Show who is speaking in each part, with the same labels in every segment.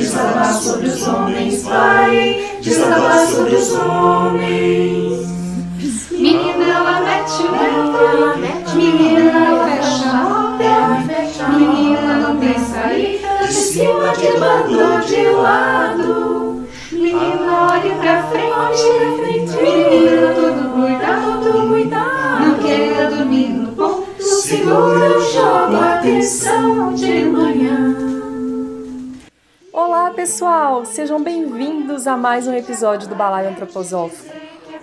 Speaker 1: desabar sobre os homens, vai desabar sobre os homens.
Speaker 2: Menina, ela mete o dedo, menina, ela fecha a porta, menina, não tem saída,
Speaker 1: De cima, de lado, de lado.
Speaker 2: menina, olhe pra frente, menina, todo cuidado, todo cuidado, não queira dormir no ponto,
Speaker 1: Segura o jogo, atenção de manhã.
Speaker 3: Olá, pessoal! Sejam bem-vindos a mais um episódio do Balaio Antroposófico.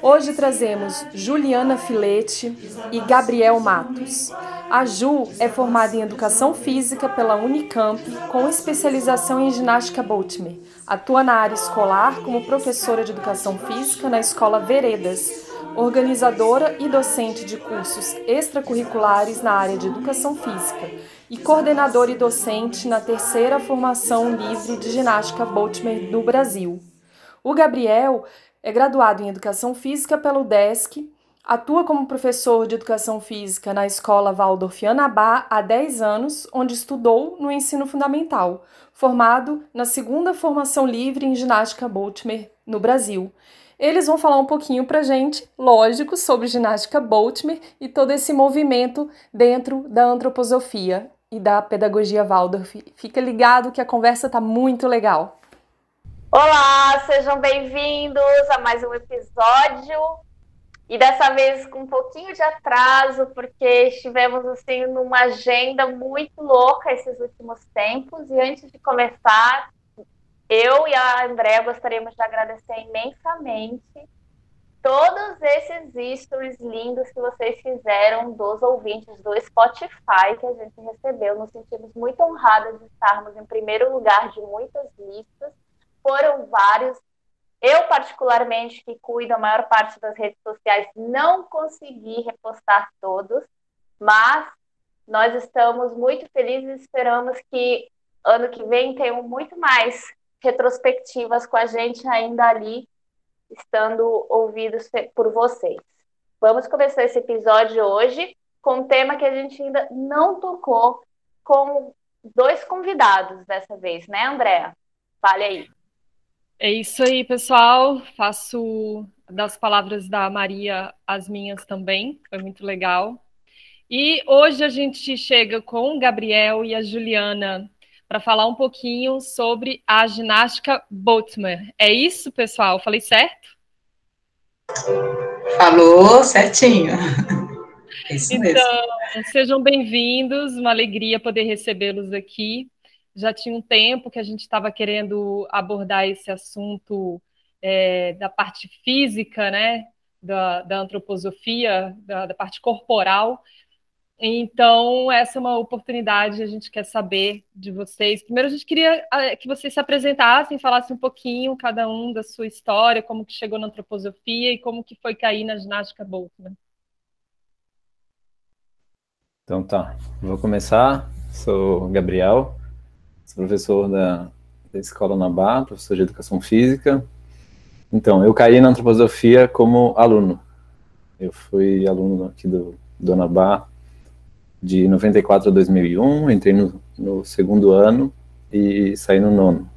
Speaker 3: Hoje trazemos Juliana Filete e Gabriel Matos. A Ju é formada em Educação Física pela Unicamp, com especialização em ginástica Boltmer. Atua na área escolar como professora de Educação Física na Escola Veredas, organizadora e docente de cursos extracurriculares na área de Educação Física e coordenadora e docente na terceira formação livre de ginástica Boltmer do Brasil. O Gabriel é graduado em Educação Física pelo DESC, atua como professor de Educação Física na Escola Waldorf Anabá há 10 anos, onde estudou no ensino fundamental, formado na segunda formação livre em ginástica Boltmer no Brasil. Eles vão falar um pouquinho pra gente, lógico, sobre ginástica Boltmer e todo esse movimento dentro da antroposofia e da pedagogia Waldorf. Fica ligado que a conversa tá muito legal.
Speaker 4: Olá, sejam bem-vindos a mais um episódio. E dessa vez com um pouquinho de atraso, porque estivemos assim numa agenda muito louca esses últimos tempos. E antes de começar, eu e a Andréa gostaríamos de agradecer imensamente todos esses stories lindos que vocês fizeram dos ouvintes do Spotify que a gente recebeu. Nos sentimos muito honradas de estarmos em primeiro lugar de muitas listas. Foram vários. Eu, particularmente, que cuido a maior parte das redes sociais, não consegui repostar todos, mas nós estamos muito felizes e esperamos que ano que vem tenham muito mais retrospectivas com a gente ainda ali estando ouvidos por vocês. Vamos começar esse episódio hoje com um tema que a gente ainda não tocou com dois convidados dessa vez, né, Andréa? Fale aí.
Speaker 3: É isso aí, pessoal. Faço das palavras da Maria as minhas também. Foi muito legal. E hoje a gente chega com o Gabriel e a Juliana para falar um pouquinho sobre a ginástica Boltzmann. É isso, pessoal? Falei certo?
Speaker 5: Falou certinho. É isso
Speaker 3: então,
Speaker 5: mesmo.
Speaker 3: sejam bem-vindos, uma alegria poder recebê-los aqui. Já tinha um tempo que a gente estava querendo abordar esse assunto é, da parte física, né, da, da antroposofia, da, da parte corporal, então, essa é uma oportunidade, a gente quer saber de vocês. Primeiro, a gente queria ah, que vocês se apresentassem, falassem um pouquinho, cada um, da sua história, como que chegou na antroposofia e como que foi cair na ginástica Boltzmann.
Speaker 6: Então tá, vou começar. Sou Gabriel, sou professor da, da Escola Nabá, professor de Educação Física. Então, eu caí na antroposofia como aluno. Eu fui aluno aqui do, do Nabá de 94 a 2001, entrei no, no, segundo ano e saí no nono.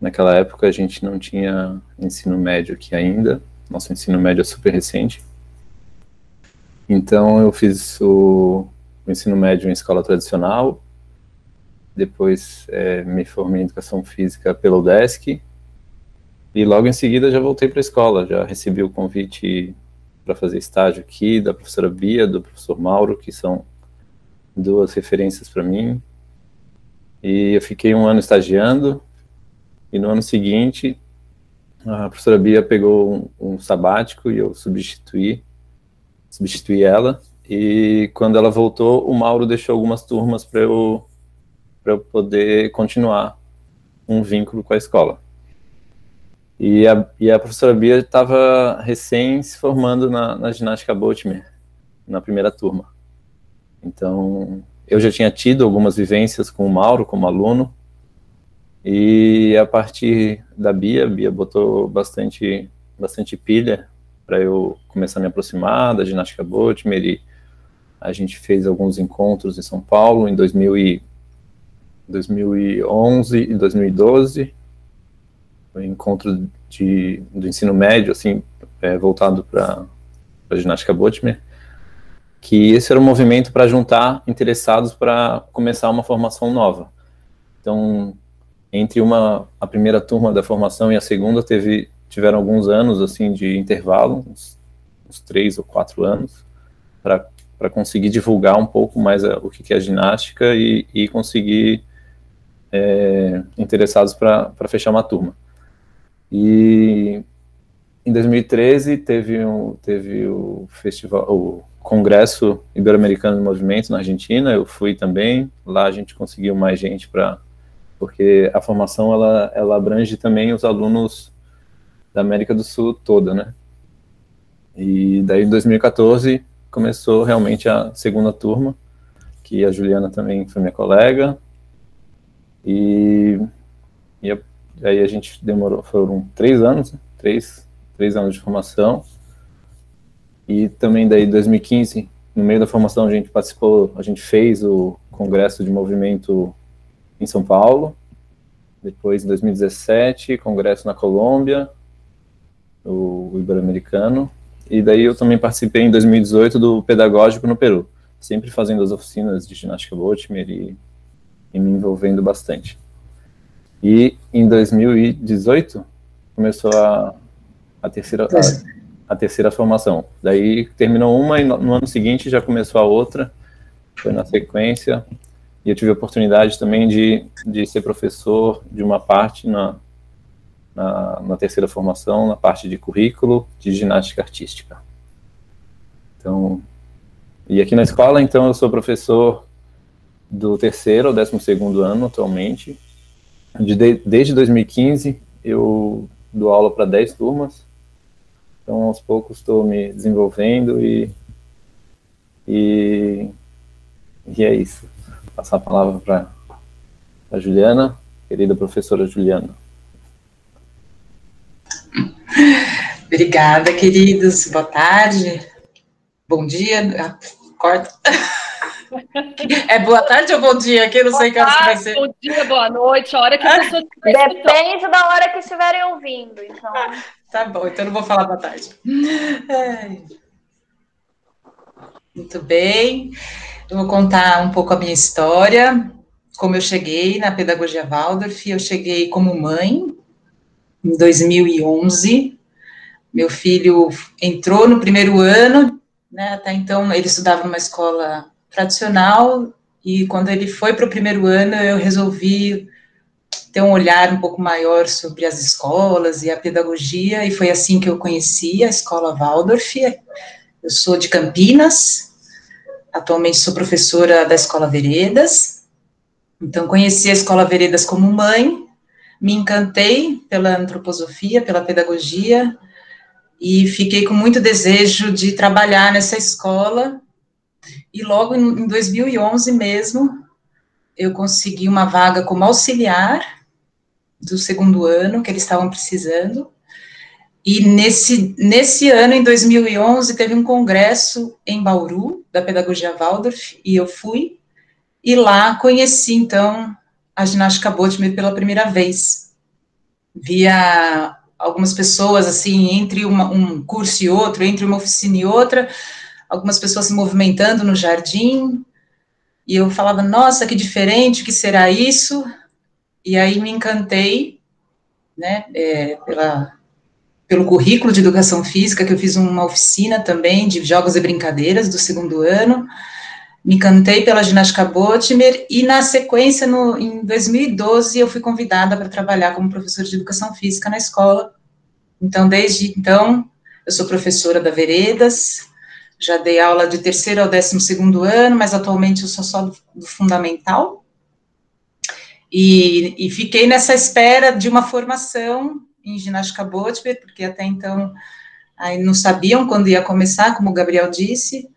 Speaker 6: Naquela época a gente não tinha ensino médio aqui ainda, nosso ensino médio é super recente. Então eu fiz o, o ensino médio em escola tradicional, depois é, me formei em educação física pelo DESC, e logo em seguida já voltei para a escola, já recebi o convite para fazer estágio aqui da professora Bia, do professor Mauro, que são duas referências para mim. E eu fiquei um ano estagiando, e no ano seguinte, a professora Bia pegou um, um sabático e eu substituí, substituí ela. E quando ela voltou, o Mauro deixou algumas turmas para eu, eu poder continuar um vínculo com a escola. E a, e a professora Bia estava recém se formando na, na ginástica Boatmer, na primeira turma. Então, eu já tinha tido algumas vivências com o Mauro como aluno, e a partir da Bia, Bia botou bastante, bastante pilha para eu começar a me aproximar da ginástica Boatmer, e a gente fez alguns encontros em São Paulo em 2000 e, 2011 e 2012, um encontro de, do ensino médio, assim, é, voltado para a ginástica Boatmer, que esse era um movimento para juntar interessados para começar uma formação nova. Então, entre uma a primeira turma da formação e a segunda teve tiveram alguns anos assim de intervalo, uns, uns três ou quatro anos, para para conseguir divulgar um pouco mais a, o que é a ginástica e, e conseguir é, interessados para fechar uma turma. E em 2013 teve, um, teve o festival, o Congresso Ibero-Americano de Movimento na Argentina, eu fui também, lá a gente conseguiu mais gente para porque a formação ela, ela abrange também os alunos da América do Sul toda, né? E daí em 2014 começou realmente a segunda turma, que a Juliana também foi minha colega, e, e aí a gente demorou, foram três anos, né? três, três anos de formação, e também daí 2015, no meio da formação a gente participou, a gente fez o congresso de movimento em São Paulo, depois em 2017, congresso na Colômbia, o, Ibero-Americano, e daí eu também participei em 2018 do Pedagógico no Peru, sempre fazendo as oficinas de ginástica Botimer e, e me envolvendo bastante. E em 2018 começou a, a terceira a, terceira formação. Daí terminou uma e no, no ano seguinte já começou a outra, foi na sequência. E eu tive a oportunidade também de, de ser professor de uma parte na, na, na, terceira formação, na parte de currículo de ginástica artística. Então, e aqui na escola, então, eu sou professor do terceiro ao décimo segundo ano atualmente. De, desde 2015, eu dou aula para 10 turmas. Então, aos poucos, estou me desenvolvendo e, e, e é isso. Vou passar a palavra para a Juliana, querida professora Juliana.
Speaker 5: Obrigada, queridos. Boa tarde. Bom dia. Ah, corta. É boa tarde ou bom dia? Que eu não boa sei que
Speaker 3: vai ser. Bom dia, boa noite, a hora que a pessoa
Speaker 4: Depende da hora que estiverem ouvindo, então.
Speaker 5: tá bom, então não vou falar boa tarde. Muito bem. Eu vou contar um pouco a minha história, como eu cheguei na pedagogia Waldorf. Eu cheguei como mãe em 2011. Meu filho entrou no primeiro ano, né, até então ele estudava numa escola tradicional, e quando ele foi para o primeiro ano, eu resolvi ter um olhar um pouco maior sobre as escolas e a pedagogia, e foi assim que eu conheci a escola Waldorf. Eu sou de Campinas, atualmente sou professora da escola Veredas, então conheci a escola Veredas como mãe, me encantei pela antroposofia, pela pedagogia, e fiquei com muito desejo de trabalhar nessa escola. E logo em 2011 mesmo, eu consegui uma vaga como auxiliar do segundo ano, que eles estavam precisando. E nesse, nesse ano, em 2011, teve um congresso em Bauru, da Pedagogia Waldorf, e eu fui. E lá conheci, então, a ginástica Botman pela primeira vez. Via algumas pessoas, assim, entre uma, um curso e outro, entre uma oficina e outra, algumas pessoas se movimentando no jardim, e eu falava, nossa, que diferente, o que será isso? E aí me encantei, né, é, pela, pelo currículo de educação física, que eu fiz uma oficina também de jogos e brincadeiras do segundo ano, me encantei pela ginástica Botimer e na sequência, no, em 2012, eu fui convidada para trabalhar como professora de educação física na escola. Então, desde então, eu sou professora da Veredas, já dei aula de terceiro ao décimo segundo ano, mas atualmente eu sou só do, do fundamental. E, e fiquei nessa espera de uma formação em ginástica Botber, porque até então aí não sabiam quando ia começar, como o Gabriel disse,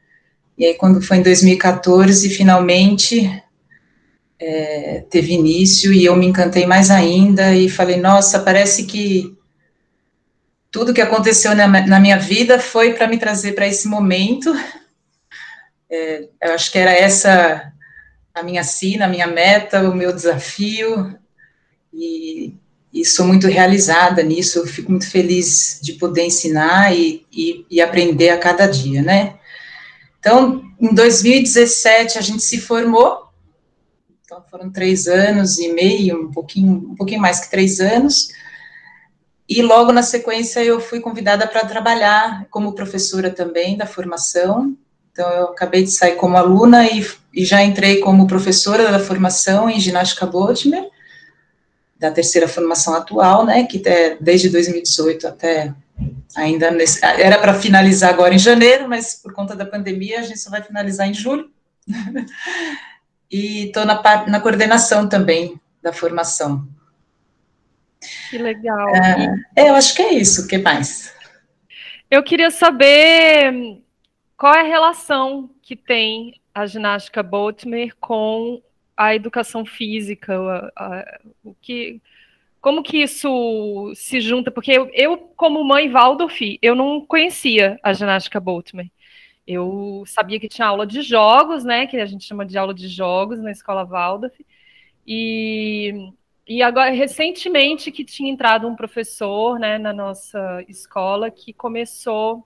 Speaker 5: e aí quando foi em 2014, finalmente é, teve início, e eu me encantei mais ainda, e falei, nossa, parece que tudo que aconteceu na, na minha vida foi para me trazer para esse momento, é, eu acho que era essa a minha sina, a minha meta, o meu desafio, e, e sou muito realizada nisso, fico muito feliz de poder ensinar e, e, e, aprender a cada dia, né? Então, em 2017 a gente se formou, então foram três anos e meio, um pouquinho, um pouquinho mais que três anos, e logo na sequência eu fui convidada para trabalhar como professora também da formação, então, eu acabei de sair como aluna e, e já entrei como professora da formação em ginástica Botmer, da terceira formação atual, né, que é desde 2018 até ainda nesse, era para finalizar agora em janeiro, mas por conta da pandemia a gente só vai finalizar em julho. e estou na, na coordenação também da formação.
Speaker 3: Que legal.
Speaker 5: É, eu acho que é isso. O que mais?
Speaker 3: Eu queria saber qual é a relação que tem a ginástica Botmer com a educação física? A, a, o que, como que isso se junta? Porque eu, eu, como mãe Waldorf, eu não conhecia a ginástica Botmer. Eu sabia que tinha aula de jogos, né? Que a gente chama de aula de jogos na escola Waldorf. E, e agora, recentemente, que tinha entrado um professor né, na nossa escola que começou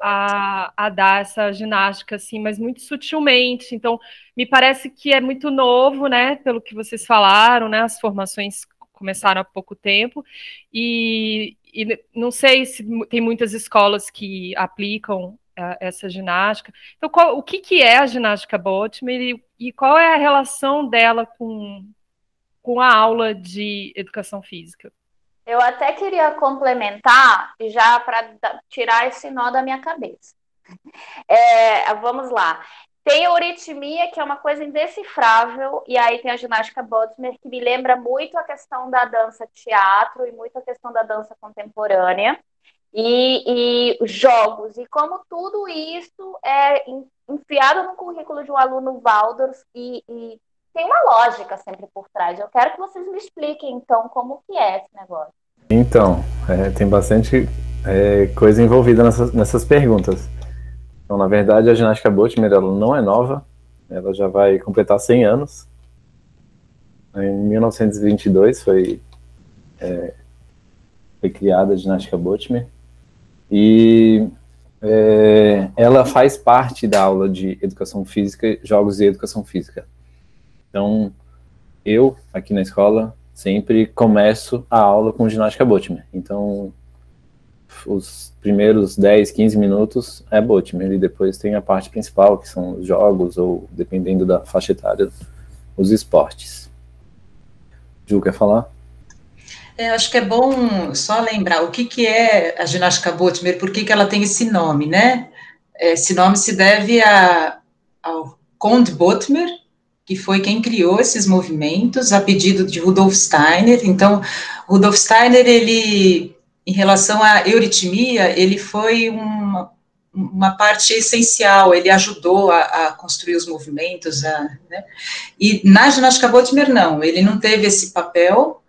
Speaker 3: a, a dar essa ginástica, assim, mas muito sutilmente. Então, me parece que é muito novo, né? Pelo que vocês falaram, né? As formações começaram há pouco tempo, e, e não sei se tem muitas escolas que aplicam uh, essa ginástica. Então, qual, o que, que é a ginástica Botmer e, e qual é a relação dela com, com a aula de educação física?
Speaker 4: Eu até queria complementar, já para tirar esse nó da minha cabeça. É, vamos lá. Tem a euritmia, que é uma coisa indecifrável, e aí tem a ginástica Bodmer, que me lembra muito a questão da dança teatro e muito a questão da dança contemporânea, e, e jogos, e como tudo isso é enfiado no currículo de um aluno Waldorf, e, e tem uma lógica sempre por trás. Eu quero que vocês me expliquem, então, como que é esse negócio.
Speaker 6: Então, é, tem bastante é, coisa envolvida nessas, nessas perguntas. Então, na verdade, a ginástica Botmer ela não é nova, ela já vai completar 100 anos. Em 1922 foi, é, foi criada a ginástica Botmer e é, ela faz parte da aula de educação física, jogos e educação física. Então, eu, aqui na escola, sempre começo a aula com ginástica Botman. Então, os primeiros 10, 15 minutos é Botman, e depois tem a parte principal, que são os jogos, ou dependendo da faixa etária, os esportes. Ju, quer falar?
Speaker 5: É, acho que é bom só lembrar o que, que é a ginástica Botmer, por que, que ela tem esse nome, né? Esse nome se deve a, ao Conde Botmer, que foi quem criou esses movimentos a pedido de Rudolf Steiner. Então, Rudolf Steiner, ele, em relação à euritmia, ele foi uma, uma parte essencial, ele ajudou a, a construir os movimentos, a, né? e na ginástica Botmer, não, ele não teve esse papel,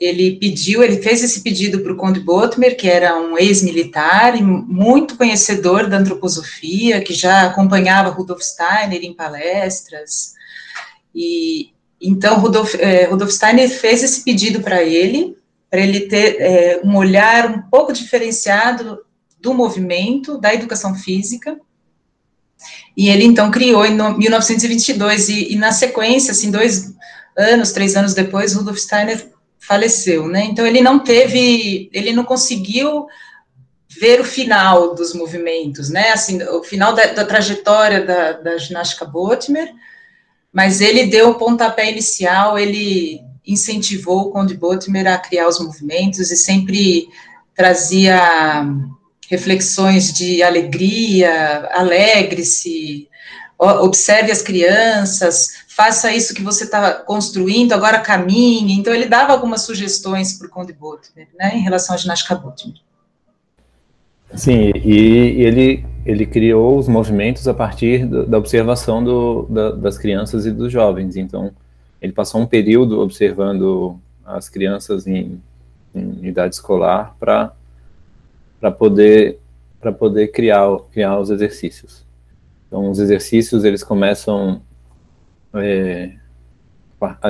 Speaker 5: ele pediu, ele fez esse pedido para o Conde Botmer, que era um ex-militar e muito conhecedor da antroposofia, que já acompanhava Rudolf Steiner em palestras, e então Rudolf, é, Rudolf Steiner fez esse pedido para ele, para ele ter é, um olhar um pouco diferenciado do movimento, da educação física, e ele então criou em 1922, e, e na sequência, assim, dois anos, três anos depois, Rudolf Steiner faleceu, né, então ele não teve, ele não conseguiu ver o final dos movimentos, né, assim, o final da, da trajetória da, da ginástica Botmer, mas ele deu o pontapé inicial, ele incentivou o Conde Botmer a criar os movimentos e sempre trazia reflexões de alegria, alegre-se, observe as crianças, faça isso que você está construindo, agora caminhe. Então, ele dava algumas sugestões para o Conde Botner, né, em relação à ginástica Botner.
Speaker 6: Sim, e ele, ele criou os movimentos a partir do, da observação do, da, das crianças e dos jovens. Então, ele passou um período observando as crianças em, em idade escolar para poder para poder criar criar os exercícios. Então, os exercícios eles começam é,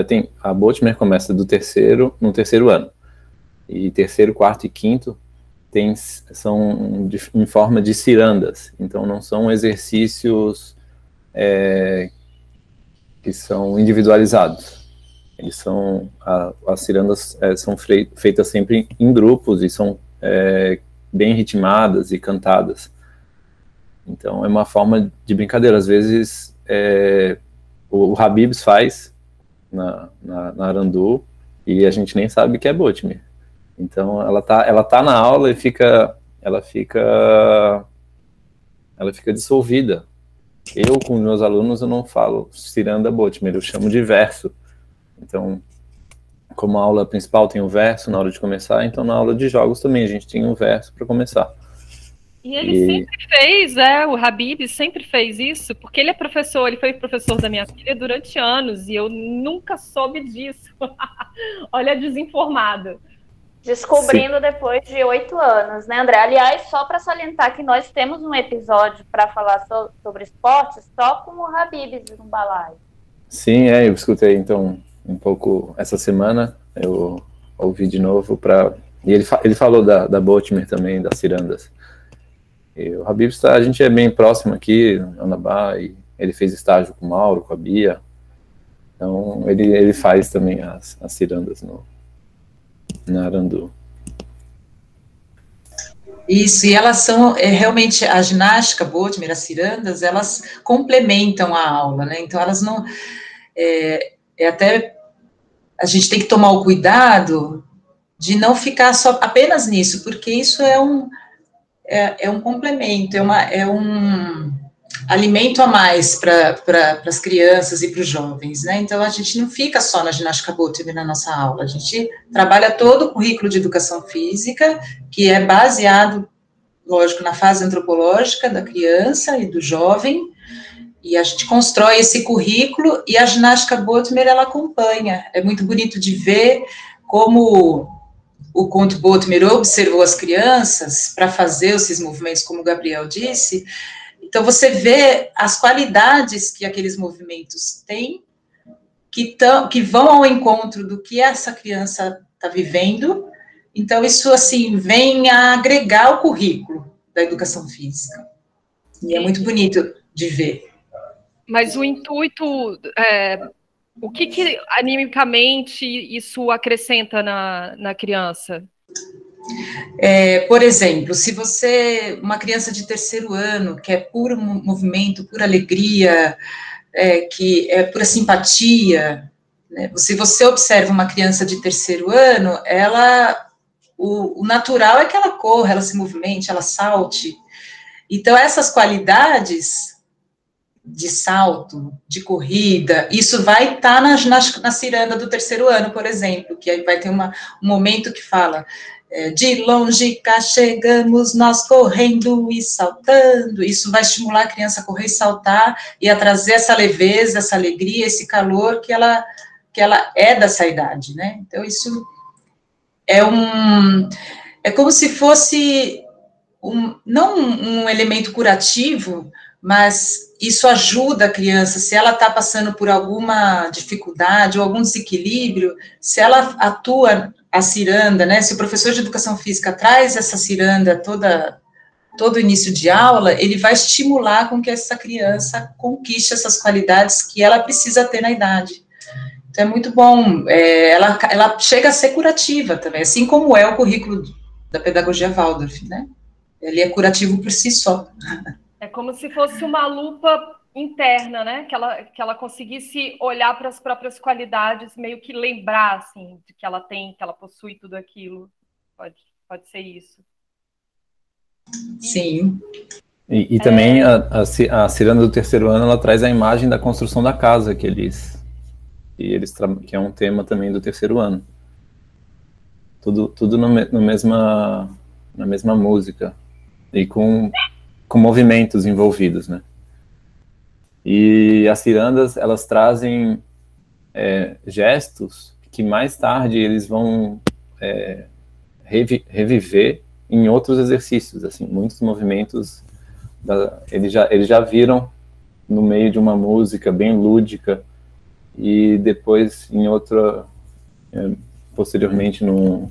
Speaker 6: tem, a Botmer começa do terceiro no terceiro ano e terceiro, quarto e quinto tem, são de, em forma de cirandas. Então, não são exercícios é, que são individualizados. Eles são a, as cirandas é, são feitas sempre em grupos e são é, bem ritmadas e cantadas. Então é uma forma de brincadeira. Às vezes é, o, o Habibs faz na, na, na, Arandu e a gente nem sabe que é Botmir. Então ela tá, ela tá na aula e fica, ela fica, ela fica dissolvida eu, com meus alunos, eu não falo ciranda Botmer, eu chamo de verso. Então, como a aula principal tem o verso na hora de começar, então na aula de jogos também a gente tem um verso para começar.
Speaker 3: E ele e... sempre fez, é, o Habib sempre fez isso, porque ele é professor, ele foi professor da minha filha durante anos e eu nunca soube disso. Olha, desinformado.
Speaker 4: Descobrindo Sim. depois de oito anos, né, André? Aliás, só para salientar que nós temos um episódio para falar so sobre esportes só com o Habib no balaio.
Speaker 6: Sim, é, eu escutei então um pouco essa semana, eu ouvi de novo para e ele, fa ele falou da, da Botmer também, das cirandas. E o Habib está, a gente é bem próximo aqui, Anabá, e ele fez estágio com o Mauro, com a Bia. Então ele, ele faz também as, as cirandas no, na Arandu.
Speaker 5: Isso, e elas são é, realmente a ginástica, Botmer, as cirandas, elas complementam a aula, né? Então elas não é, é, até a gente tem que tomar o cuidado de não ficar só apenas nisso, porque isso é um é, é um complemento, é uma é um alimento a mais para pra, as crianças e para os jovens, né? Então, a gente não fica só na ginástica Botner na nossa aula, a gente trabalha todo o currículo de educação física, que é baseado, lógico, na fase antropológica da criança e do jovem, e a gente constrói esse currículo e a ginástica Botmer, ela acompanha. É muito bonito de ver como o Conto Botmer observou as crianças para fazer esses movimentos, como o Gabriel disse, então, você vê as qualidades que aqueles movimentos têm, que, tão, que vão ao encontro do que essa criança está vivendo. Então, isso, assim, vem a agregar o currículo da educação física. E é muito bonito de ver.
Speaker 3: Mas o intuito, é, o que, que animicamente isso acrescenta na, na criança?
Speaker 5: É, por exemplo, se você, uma criança de terceiro ano, que é puro movimento, pura alegria, é, que é pura simpatia, né? se você observa uma criança de terceiro ano, ela, o, o natural é que ela corra, ela se movimente, ela salte. Então, essas qualidades de salto, de corrida, isso vai estar tá na, na, na ciranda do terceiro ano, por exemplo, que aí vai ter uma, um momento que fala de longe cá chegamos nós correndo e saltando. Isso vai estimular a criança a correr e saltar e a trazer essa leveza, essa alegria, esse calor que ela que ela é dessa idade, né? Então isso é um é como se fosse um, não um elemento curativo, mas isso ajuda a criança, se ela está passando por alguma dificuldade ou algum desequilíbrio, se ela atua a ciranda, né? Se o professor de educação física traz essa ciranda toda todo início de aula, ele vai estimular com que essa criança conquiste essas qualidades que ela precisa ter na idade. Então é muito bom. É, ela, ela chega a ser curativa também, assim como é o currículo da pedagogia Waldorf, né? Ele é curativo por si só.
Speaker 3: É como se fosse uma lupa interna, né? Que ela, que ela conseguisse olhar para as próprias qualidades, meio que lembrar, assim, de que ela tem, que ela possui tudo aquilo. Pode, pode ser isso.
Speaker 5: Sim.
Speaker 6: E, e também é... a, a, a ciranda do terceiro ano, ela traz a imagem da construção da casa que eles, que eles que é um tema também do terceiro ano. Tudo, tudo no, no mesma, na mesma música e com, com movimentos envolvidos, né? E as cirandas, elas trazem é, gestos que mais tarde eles vão é, revi reviver em outros exercícios, assim, muitos movimentos da, eles, já, eles já viram no meio de uma música bem lúdica e depois em outra, é, posteriormente no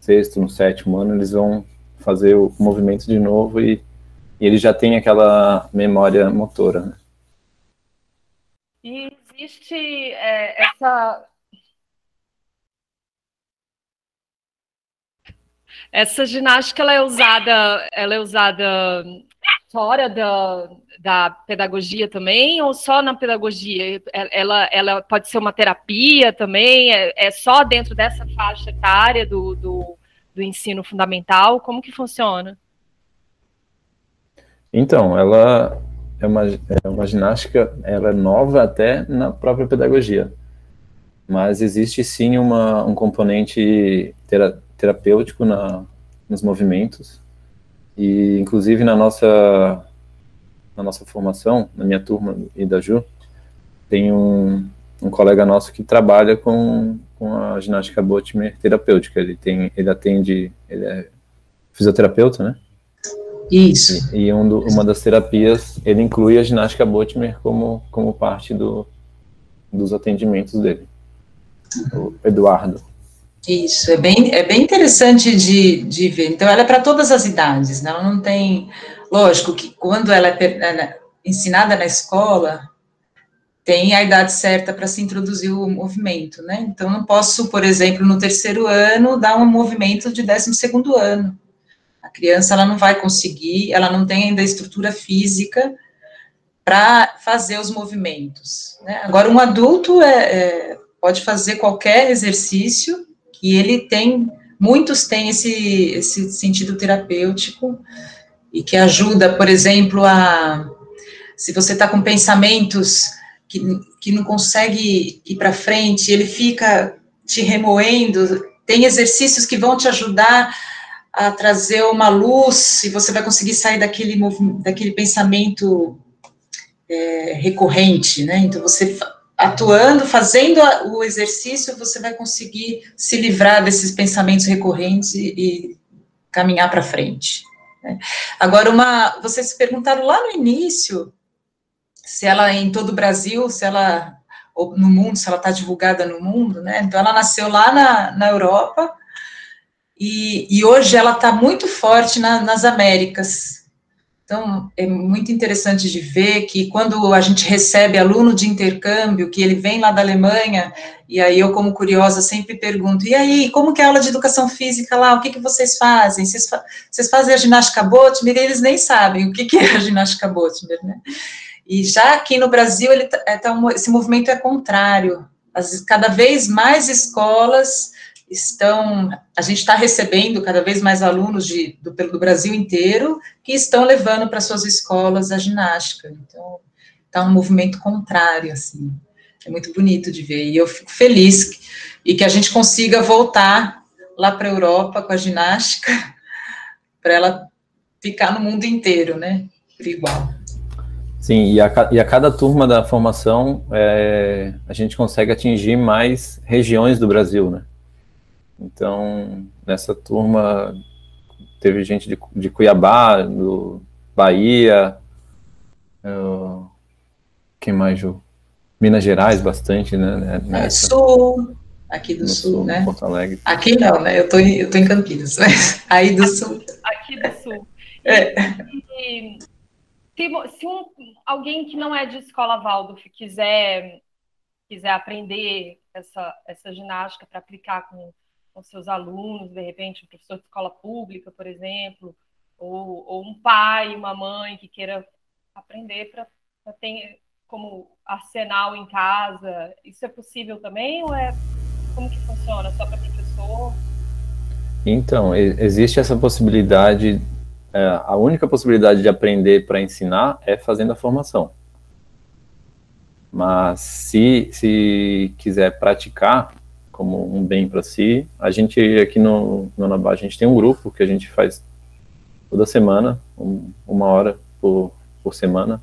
Speaker 6: sexto, no sétimo ano, eles vão fazer o movimento de novo e, e ele já tem aquela memória motora. Né?
Speaker 3: E existe é, essa essa ginástica ela é usada ela é usada fora da, da pedagogia também ou só na pedagogia? Ela, ela pode ser uma terapia também? É, é só dentro dessa faixa etária do, do, do ensino fundamental? Como que funciona?
Speaker 6: Então ela é uma, é uma ginástica, ela é nova até na própria pedagogia, mas existe sim uma, um componente tera, terapêutico na, nos movimentos, e inclusive na nossa, na nossa formação, na minha turma e da Ju, tem um, um colega nosso que trabalha com, com a ginástica Botmer terapêutica, ele, tem, ele atende, ele é fisioterapeuta, né?
Speaker 5: Isso.
Speaker 6: E, e um do, uma das terapias, ele inclui a ginástica Botmer como, como parte do, dos atendimentos dele. O Eduardo.
Speaker 5: Isso, é bem, é bem interessante de, de ver. Então, ela é para todas as idades, né? ela não tem. Lógico que quando ela é, é ensinada na escola, tem a idade certa para se introduzir o movimento, né? Então, não posso, por exemplo, no terceiro ano, dar um movimento de décimo segundo ano criança ela não vai conseguir, ela não tem ainda estrutura física para fazer os movimentos. Né? Agora, um adulto é, é, pode fazer qualquer exercício e ele tem, muitos têm esse, esse sentido terapêutico e que ajuda, por exemplo, a se você está com pensamentos que, que não consegue ir para frente, ele fica te remoendo, tem exercícios que vão te ajudar a trazer uma luz e você vai conseguir sair daquele, daquele pensamento é, recorrente, né? Então, você atuando, fazendo o exercício, você vai conseguir se livrar desses pensamentos recorrentes e, e caminhar para frente. Né? Agora, uma, vocês perguntaram lá no início se ela em todo o Brasil, se ela no mundo, se ela está divulgada no mundo, né? Então, ela nasceu lá na, na Europa, e, e hoje ela está muito forte na, nas Américas. Então, é muito interessante de ver que quando a gente recebe aluno de intercâmbio, que ele vem lá da Alemanha, e aí eu, como curiosa, sempre pergunto, e aí, como que é a aula de educação física lá, o que, que vocês fazem? Vocês, fa vocês fazem a ginástica Botmer? Eles nem sabem o que, que é a ginástica Botmer, né? E já aqui no Brasil, ele tá, é, tá esse movimento é contrário. As, cada vez mais escolas estão, a gente está recebendo cada vez mais alunos de, do, do Brasil inteiro que estão levando para suas escolas a ginástica. Então, está um movimento contrário, assim. É muito bonito de ver. E eu fico feliz que, e que a gente consiga voltar lá para a Europa com a ginástica, para ela ficar no mundo inteiro, né? Igual.
Speaker 6: Sim, e a, e a cada turma da formação é, a gente consegue atingir mais regiões do Brasil, né? Então, nessa turma teve gente de, de Cuiabá, do Bahia, uh, quem mais, Ju? Minas Gerais, bastante, né?
Speaker 5: É, nessa, sul, aqui do sul, sul, né?
Speaker 6: Porto Alegre.
Speaker 5: Aqui não, né? Eu tô, em, eu tô em Campinas, mas aí do sul.
Speaker 3: Aqui do sul. É. E, se, se um, alguém que não é de escola Waldorf quiser, quiser aprender essa, essa ginástica para aplicar com com seus alunos, de repente, um professor de escola pública, por exemplo, ou, ou um pai, uma mãe que queira aprender para ter como arsenal em casa. Isso é possível também ou é como que funciona? Só para professor?
Speaker 6: Então, existe essa possibilidade é, a única possibilidade de aprender para ensinar é fazendo a formação. Mas se, se quiser praticar como um bem para si, a gente aqui no, no Anabá, a gente tem um grupo que a gente faz toda semana, um, uma hora por, por semana,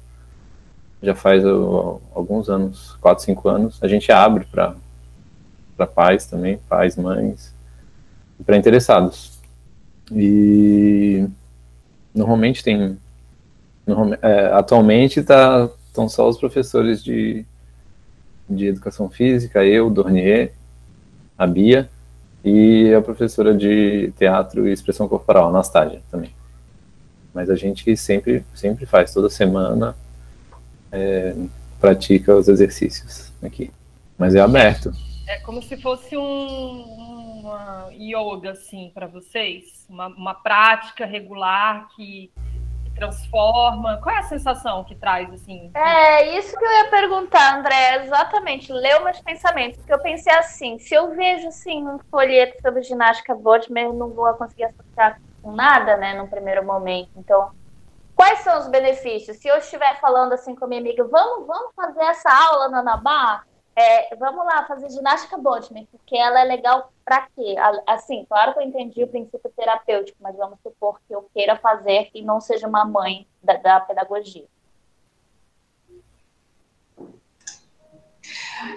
Speaker 6: já faz alguns anos, quatro, cinco anos, a gente abre para pais também, pais, mães, para interessados. E normalmente tem, normalmente, é, atualmente tá, estão só os professores de, de educação física, eu, Dornier, a Bia, e a professora de teatro e expressão corporal, Anastácia, também. Mas a gente sempre, sempre faz, toda semana, é, pratica os exercícios aqui. Mas é aberto.
Speaker 3: É como se fosse um, uma yoga, assim, para vocês? Uma, uma prática regular que transforma? Qual é a sensação que traz, assim?
Speaker 4: É, isso que eu ia perguntar, André, exatamente, leu meus pensamentos, porque eu pensei assim, se eu vejo, assim, um folheto sobre ginástica Bodmer, eu não vou conseguir associar com nada, né, no primeiro momento, então, Quais são os benefícios? Se eu estiver falando assim com a minha amiga, vamos, vamos fazer essa aula na Nabá? É, vamos lá fazer ginástica Bodmer, porque ela é legal para quê? Assim, claro que eu entendi o princípio terapêutico, mas vamos supor que eu queira fazer e não seja uma mãe da, da pedagogia.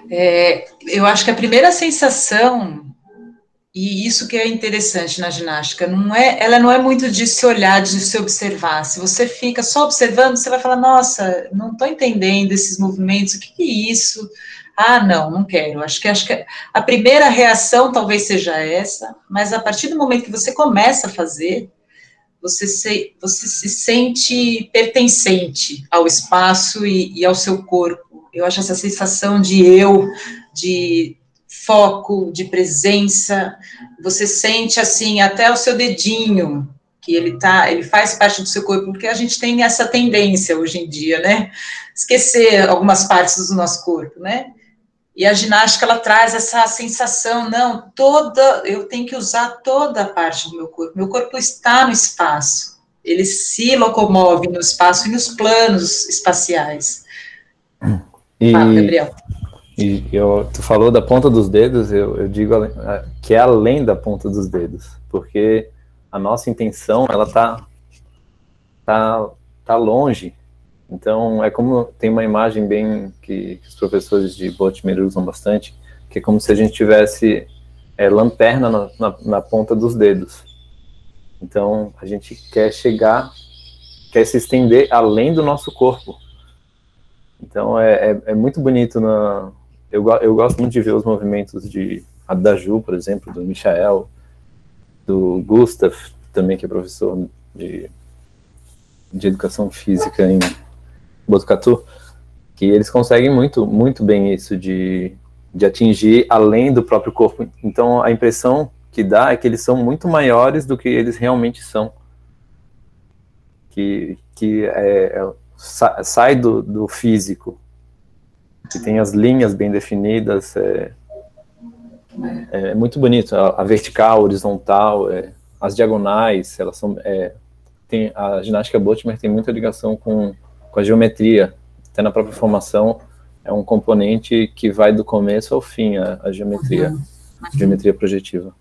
Speaker 5: É, eu acho que a primeira sensação e isso que é interessante na ginástica, não é, ela não é muito de se olhar, de se observar. Se você fica só observando, você vai falar, nossa, não estou entendendo esses movimentos, o que, que é isso? Ah, não, não quero. Acho que acho que a primeira reação talvez seja essa, mas a partir do momento que você começa a fazer, você se, você se sente pertencente ao espaço e, e ao seu corpo. Eu acho essa sensação de eu, de foco, de presença, você sente assim até o seu dedinho que ele tá, ele faz parte do seu corpo, porque a gente tem essa tendência hoje em dia, né? Esquecer algumas partes do nosso corpo, né? E a ginástica ela traz essa sensação, não, toda, eu tenho que usar toda a parte do meu corpo. Meu corpo está no espaço. Ele se locomove no espaço e nos planos espaciais.
Speaker 6: E, Fala, Gabriel. E eu, tu falou da ponta dos dedos, eu, eu digo que é além da ponta dos dedos, porque a nossa intenção, ela tá, tá, tá longe. Então, é como, tem uma imagem bem que, que os professores de Botmer usam bastante, que é como se a gente tivesse é, lanterna na, na, na ponta dos dedos. Então, a gente quer chegar, quer se estender além do nosso corpo. Então, é, é, é muito bonito na, eu, eu gosto muito de ver os movimentos de da Ju, por exemplo, do Michael, do Gustav, também que é professor de, de educação física em Botucatu, que eles conseguem muito, muito bem isso de, de atingir além do próprio corpo. Então a impressão que dá é que eles são muito maiores do que eles realmente são. Que, que é, é, sai do, do físico que tem as linhas bem definidas, é, é muito bonito. A, a vertical, a horizontal, é, as diagonais, elas são. É, tem, a ginástica Botmer tem muita ligação com, com a geometria, até na própria formação é um componente que vai do começo ao fim, a, a geometria, uhum. geometria projetiva.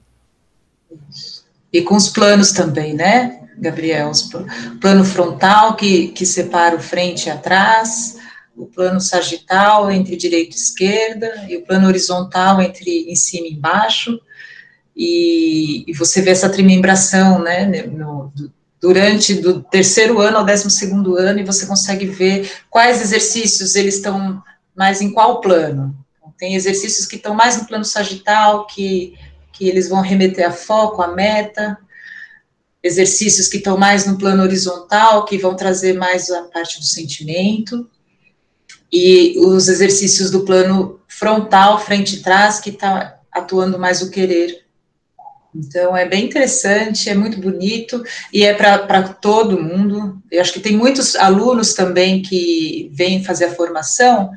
Speaker 5: E com os planos também, né, Gabriel? O plano frontal que, que separa o frente e atrás, o plano sagital entre direita e esquerda, e o plano horizontal entre em cima e embaixo, e, e você vê essa trimembração, né, no, durante do terceiro ano ao décimo segundo ano, e você consegue ver quais exercícios eles estão mais em qual plano. Tem exercícios que estão mais no plano sagital, que, que eles vão remeter a foco, a meta, exercícios que estão mais no plano horizontal, que vão trazer mais a parte do sentimento, e os exercícios do plano frontal, frente e trás, que está atuando mais o querer. Então, é bem interessante, é muito bonito, e é para todo mundo. Eu acho que tem muitos alunos também que vêm fazer a formação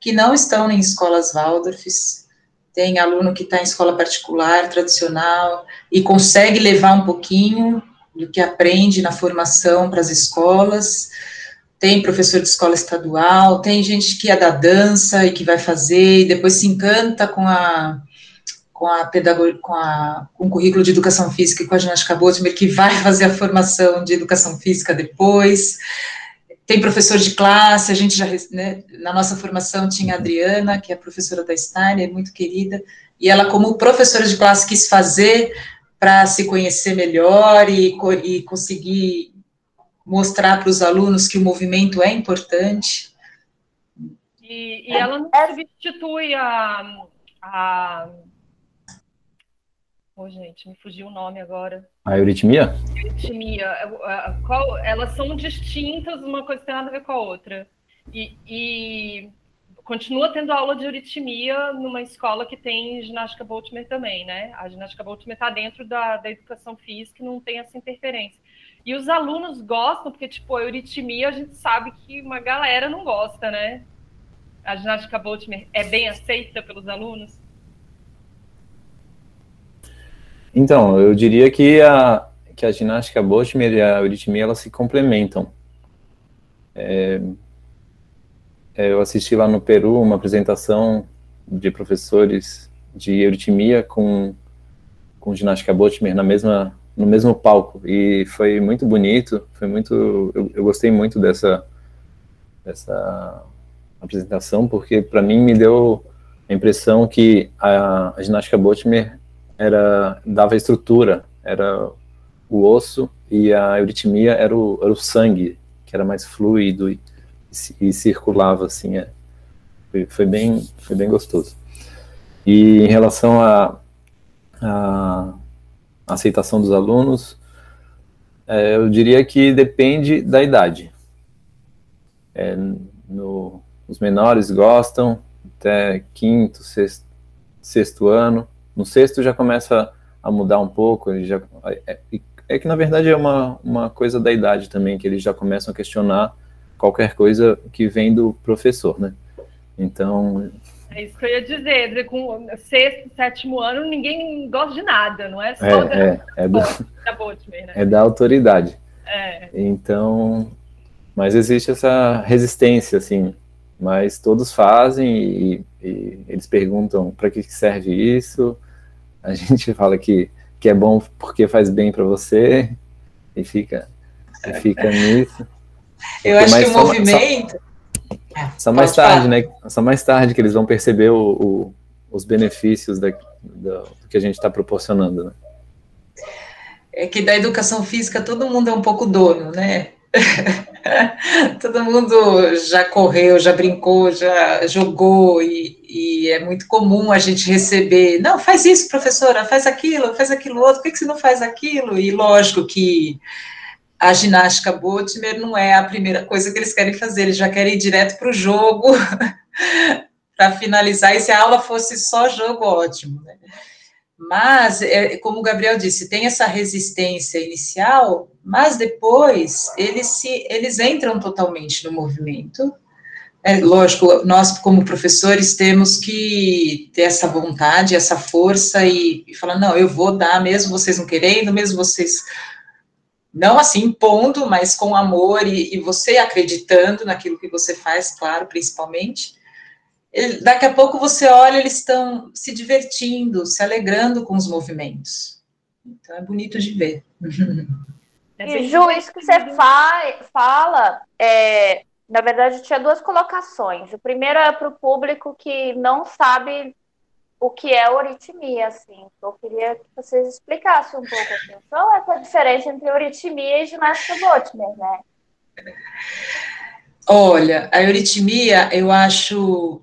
Speaker 5: que não estão em escolas Waldorfs, tem aluno que está em escola particular, tradicional, e consegue levar um pouquinho do que aprende na formação para as escolas. Tem professor de escola estadual, tem gente que é da dança e que vai fazer, e depois se encanta com a com a pedagogia, com, a, com o currículo de educação física e com a ginástica Boltzmann, que vai fazer a formação de educação física depois. Tem professor de classe, a gente já, né, na nossa formação tinha a Adriana, que é professora da Steiner, muito querida, e ela, como professora de classe, quis fazer para se conhecer melhor e, e conseguir mostrar para os alunos que o movimento é importante.
Speaker 3: E, e ela não substitui a, a Oh, gente, me fugiu o nome agora.
Speaker 6: A euritmia?
Speaker 3: Euritmia. Qual, elas são distintas, uma coisa tem nada a ver com a outra. E, e continua tendo aula de euritmia numa escola que tem ginástica Boltzmann também, né? A ginástica Boltzmann está dentro da, da educação física e não tem essa interferência. E os alunos gostam, porque, tipo, a euritmia a gente sabe que uma galera não gosta, né? A ginástica Boltzmann é bem aceita pelos alunos?
Speaker 6: Então, eu diria que a, que a ginástica Boltzmann e a euritmia, elas se complementam. É, é, eu assisti lá no Peru uma apresentação de professores de euritmia com, com ginástica Boltzmann na mesma, no mesmo palco, e foi muito bonito, foi muito, eu, eu gostei muito dessa, dessa apresentação, porque para mim me deu a impressão que a, a ginástica Boltzmann era dava estrutura, era o osso e a euritmia era o, era o sangue, que era mais fluido e, e circulava assim. É. Foi, foi, bem, foi bem gostoso. E em relação à a, a, aceitação dos alunos, é, eu diria que depende da idade. É, no, os menores gostam até quinto, sexto, sexto ano no sexto já começa a mudar um pouco, ele já, é, é, que na verdade é uma, uma coisa da idade também, que eles já começam a questionar qualquer coisa que vem do professor, né? Então...
Speaker 3: É isso que eu ia dizer, com sexto, sétimo ano, ninguém gosta de nada, não é só
Speaker 6: é, da, é, é da né? É da autoridade. É. Então, mas existe essa resistência, assim, mas todos fazem e, e eles perguntam para que serve isso, a gente fala que, que é bom porque faz bem para você e fica, e fica nisso.
Speaker 5: Eu acho que o só, movimento.
Speaker 6: Só, só mais tarde, falar. né? Só mais tarde que eles vão perceber o, o, os benefícios da, do, do que a gente está proporcionando, né?
Speaker 5: É que da educação física todo mundo é um pouco dono, né? Todo mundo já correu, já brincou, já jogou, e, e, é muito comum a gente receber, não, faz isso, professora, faz aquilo, faz aquilo outro, por que, que você não faz aquilo? E lógico que a ginástica Boltzmann não é a primeira coisa que eles querem fazer, eles já querem ir direto para o jogo, para finalizar, e se a aula fosse só jogo, ótimo, né? Mas, é, como o Gabriel disse, tem essa resistência inicial, mas depois eles, se, eles entram totalmente no movimento. É lógico, nós, como professores, temos que ter essa vontade, essa força e, e falar: não, eu vou dar, mesmo vocês não querendo, mesmo vocês não assim impondo, mas com amor e, e, você acreditando naquilo que você faz, claro, principalmente ele, daqui a pouco você olha, eles estão se divertindo, se alegrando com os movimentos. Então é bonito de ver.
Speaker 4: É e Ju, isso que você fa fala, é, na verdade, tinha duas colocações. O primeiro é para o público que não sabe o que é oritmia, assim. Eu queria que vocês explicassem um pouco assim, qual é a diferença entre oritmia e ginástica Botman, né?
Speaker 5: Olha, a euritmia, eu acho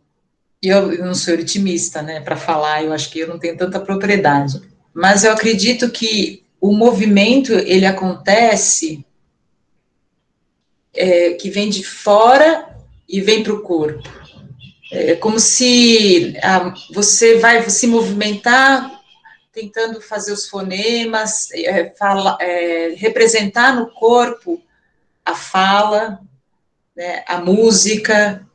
Speaker 5: eu, eu não sou otimista, né, para falar, eu acho que eu não tenho tanta propriedade, mas eu acredito que o movimento, ele acontece é, que vem de fora e vem para o corpo. É como se você vai se movimentar tentando fazer os fonemas, é, fala, é, representar no corpo a fala, né, a música,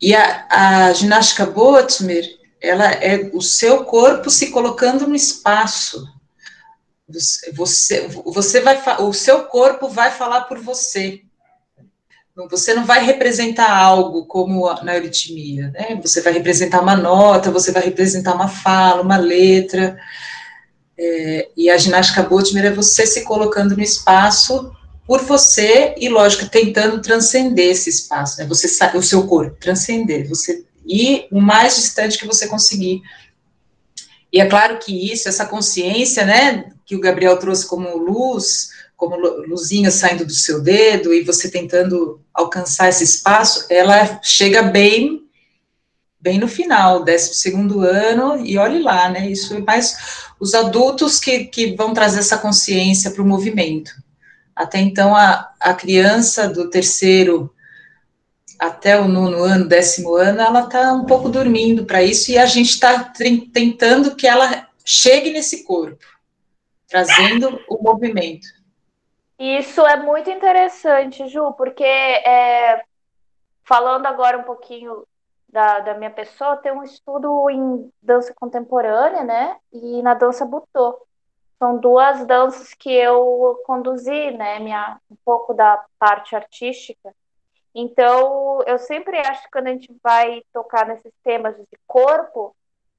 Speaker 5: e a, a ginástica Botmer, ela é o seu corpo se colocando no espaço. Você, você vai, o seu corpo vai falar por você. Você não vai representar algo como na euritmia, né? Você vai representar uma nota, você vai representar uma fala, uma letra. É, e a ginástica Botmer é você se colocando no espaço por você e, lógico, tentando transcender esse espaço, né? Você o seu corpo, transcender, você ir o mais distante que você conseguir. E é claro que isso, essa consciência, né, que o Gabriel trouxe como luz, como luzinha saindo do seu dedo e você tentando alcançar esse espaço, ela chega bem bem no final, décimo segundo ano, e olhe lá, né, isso é mais os adultos que, que vão trazer essa consciência para o movimento. Até então, a, a criança do terceiro até o nono ano, décimo ano, ela está um pouco dormindo para isso, e a gente está tentando que ela chegue nesse corpo, trazendo o movimento.
Speaker 4: Isso é muito interessante, Ju, porque é, falando agora um pouquinho da, da minha pessoa, tem um estudo em dança contemporânea, né? E na dança butô. São duas danças que eu conduzi, né? Minha, um pouco da parte artística. Então, eu sempre acho que quando a gente vai tocar nesses temas de corpo,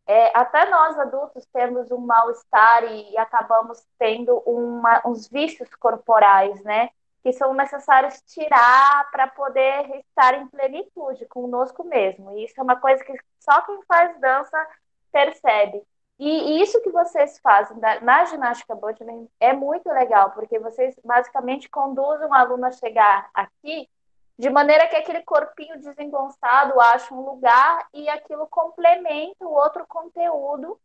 Speaker 4: é, até nós adultos temos um mal-estar e, e, acabamos tendo uma, uns vícios corporais, né? Que são necessários tirar para poder estar em plenitude conosco mesmo. E isso é uma coisa que só quem faz dança percebe. E, isso que vocês fazem na, ginástica Bodmin é muito legal, porque vocês basicamente conduzem um aluno a chegar aqui de maneira que aquele corpinho desengonçado acha um lugar e aquilo complementa o outro conteúdo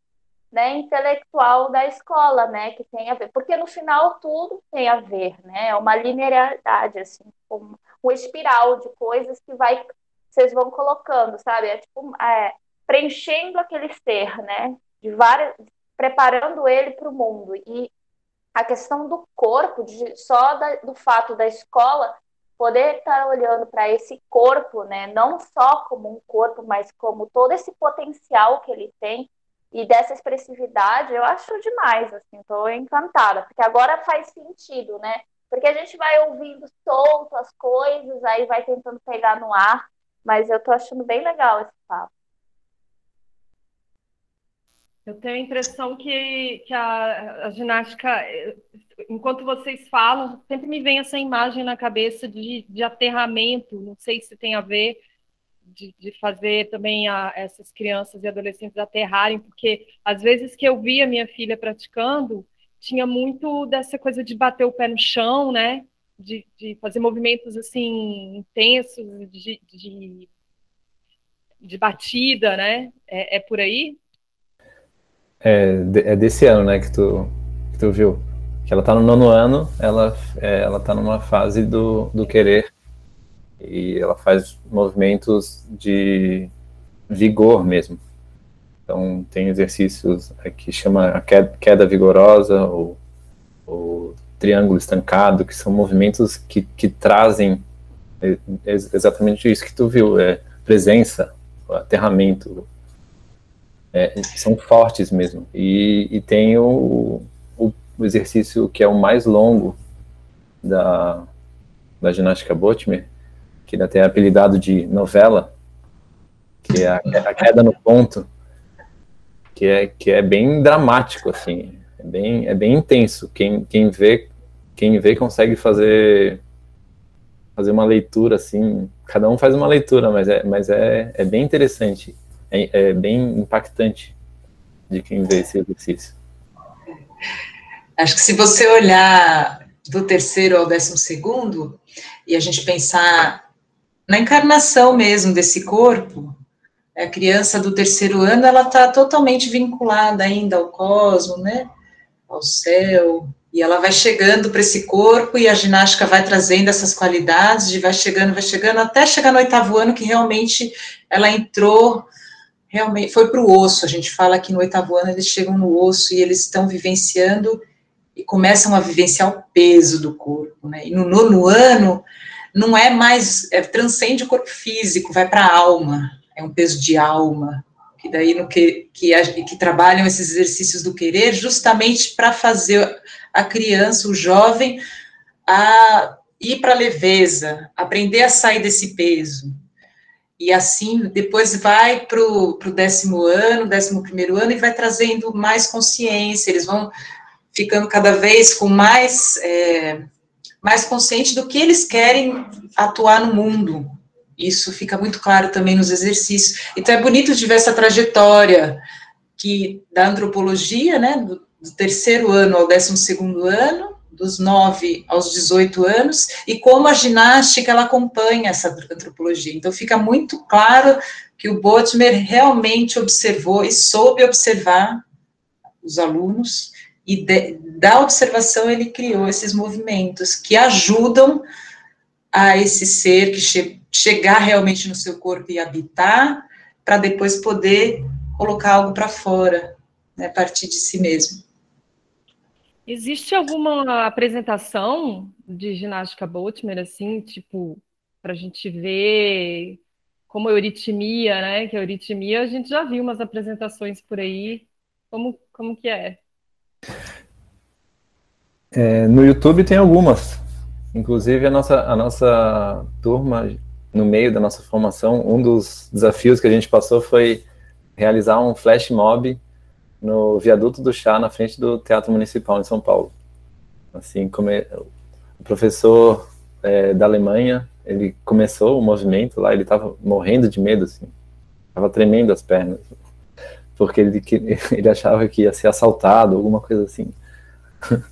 Speaker 4: né, intelectual da escola, né, que tem a ver, porque no final tudo tem a ver, né, é uma linearidade, assim, um, um espiral de coisas que vai, vocês vão colocando, sabe, é tipo, é, preenchendo aquele ser, né, de várias, preparando ele para o mundo, e a questão do corpo, de, só da, do fato da escola poder estar olhando para esse corpo, né, não só como um corpo, mas como todo esse potencial que ele tem e dessa expressividade, eu acho demais, assim, estou encantada, porque agora faz sentido, né? Porque a gente vai ouvindo solto as coisas, aí vai tentando pegar no ar, mas eu estou achando bem legal esse papo.
Speaker 3: Eu tenho a impressão que, que a, a ginástica enquanto vocês falam, sempre me vem essa imagem na cabeça de, de aterramento, não sei se tem a ver de, de fazer também a, essas crianças e adolescentes aterrarem, porque às vezes que eu via minha filha praticando, tinha muito dessa coisa de bater o pé no chão, né? De, de fazer movimentos assim intensos, de, de, de batida, né? É, é por aí?
Speaker 6: É, é desse ano, né, que tu, que tu viu que ela está no nono ano, ela é, ela está numa fase do, do querer e ela faz movimentos de vigor mesmo. Então tem exercícios que chama a queda, queda vigorosa ou, ou triângulo estancado, que são movimentos que, que trazem exatamente isso que tu viu, é presença, aterramento, é, são fortes mesmo. E, e tem o, o exercício que é o mais longo da, da ginástica Botmer, que ainda tem apelidado de novela, que é a, a, queda no ponto, que é, que é bem dramático, assim, é bem, é bem intenso. Quem, quem, vê, quem vê consegue fazer fazer uma leitura, assim, cada um faz uma leitura, mas é, mas é, é bem interessante, é, é bem impactante de quem vê esse exercício.
Speaker 5: Acho que se você olhar do terceiro ao décimo segundo, e a gente pensar na encarnação mesmo desse corpo, a criança do terceiro ano, ela está totalmente vinculada ainda ao cosmo, né, ao céu, e ela vai chegando para esse corpo, e a ginástica vai trazendo essas qualidades, e vai chegando, vai chegando, até chegar no oitavo ano, que realmente ela entrou, realmente, foi para o osso, a gente fala que no oitavo ano eles chegam no osso, e eles estão vivenciando e começam a vivenciar o peso do corpo, né? E no nono ano não é mais, é, transcende o corpo físico, vai para a alma, é um peso de alma, que daí no que, que, que trabalham esses exercícios do querer, justamente para fazer a criança, o jovem, a ir para a leveza, aprender a sair desse peso. E assim, depois vai para o décimo ano, décimo primeiro ano, e vai trazendo mais consciência, eles vão ficando cada vez com mais, é, mais consciente do que eles querem atuar no mundo. Isso fica muito claro também nos exercícios. Então é bonito de ver essa trajetória que da antropologia, né, do, do terceiro ano ao décimo segundo ano, dos 9 aos 18 anos, e como a ginástica ela acompanha essa antropologia. Então fica muito claro que o Botmer realmente observou e soube observar os alunos, e de, da observação ele criou esses movimentos que ajudam a esse ser que che, chegar realmente no seu corpo e habitar, para depois poder colocar algo para fora, né, a partir de si mesmo.
Speaker 3: Existe alguma apresentação de ginástica Boltzmann, assim, tipo, para a gente ver como a euritmia, né? Que a euritmia a gente já viu umas apresentações por aí. Como, como que é?
Speaker 6: é? No YouTube tem algumas. Inclusive a nossa, a nossa turma, no meio da nossa formação, um dos desafios que a gente passou foi realizar um flash mob no viaduto do chá, na frente do Teatro Municipal em São Paulo. Assim, o professor é, da Alemanha, ele começou o movimento lá, ele estava morrendo de medo, assim, estava tremendo as pernas, porque ele, ele achava que ia ser assaltado, alguma coisa assim.